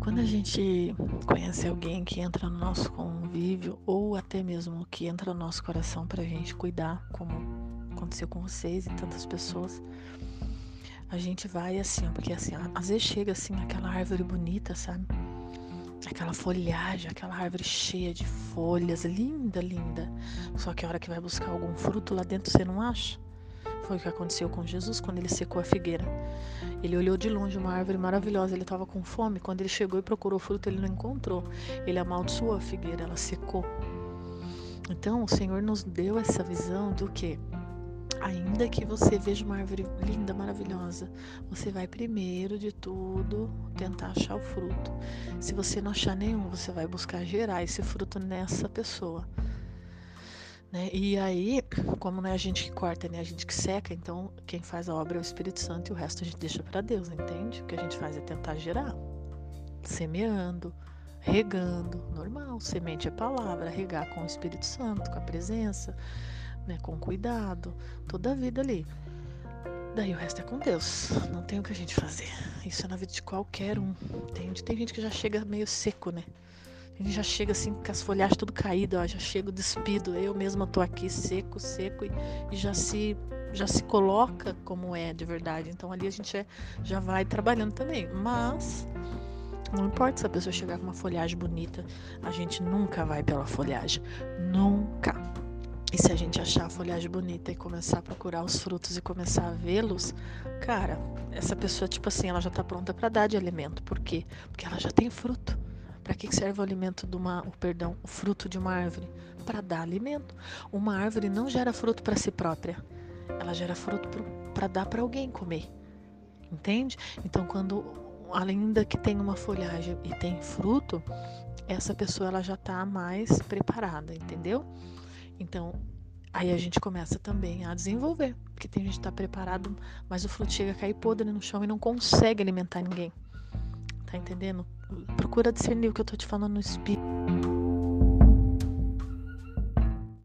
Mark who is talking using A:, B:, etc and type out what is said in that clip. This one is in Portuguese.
A: Quando a gente conhece alguém que entra no nosso convívio ou até mesmo que entra no nosso coração para a gente cuidar, como aconteceu com vocês e tantas pessoas, a gente vai assim, porque assim, às vezes chega assim aquela árvore bonita, sabe? Aquela folhagem, aquela árvore cheia de folhas, linda, linda. Só que a hora que vai buscar algum fruto lá dentro você não acha. Foi o que aconteceu com Jesus quando ele secou a figueira. Ele olhou de longe uma árvore maravilhosa, ele estava com fome. Quando ele chegou e procurou fruto, ele não encontrou. Ele amaldiçoou a figueira, ela secou. Então, o Senhor nos deu essa visão do que Ainda que você veja uma árvore linda, maravilhosa, você vai primeiro de tudo tentar achar o fruto. Se você não achar nenhum, você vai buscar gerar esse fruto nessa pessoa. Né? E aí, como não é a gente que corta, né? a gente que seca, então quem faz a obra é o Espírito Santo e o resto a gente deixa para Deus, entende? O que a gente faz é tentar gerar, semeando, regando, normal. Semente é palavra, regar com o Espírito Santo, com a presença né, com cuidado, toda a vida ali. Daí o resto é com Deus, não tem o que a gente fazer. Isso é na vida de qualquer um, entende? Tem gente que já chega meio seco, né? A gente já chega assim com as folhagens tudo caído, ó, já chego despido. Eu mesma tô aqui seco, seco e, e, já se já se coloca como é de verdade. Então ali a gente é, já vai trabalhando também. Mas não importa se a pessoa chegar com uma folhagem bonita, a gente nunca vai pela folhagem, nunca. E se a gente achar a folhagem bonita e começar a procurar os frutos e começar a vê-los, cara, essa pessoa, tipo assim, ela já está pronta para dar de alimento. Por quê? Porque ela já tem fruto. Para que serve o alimento de uma, o perdão, o fruto de uma árvore? Para dar alimento. Uma árvore não gera fruto para si própria. Ela gera fruto para dar para alguém comer. Entende? Então, quando ainda que tem uma folhagem e tem fruto, essa pessoa ela já está mais preparada, entendeu? Então, aí a gente começa também a desenvolver, porque tem gente que está preparado, mas o fruto chega a cair podre no chão e não consegue alimentar ninguém. Tá entendendo? Procura discernir o que eu tô te falando no espírito.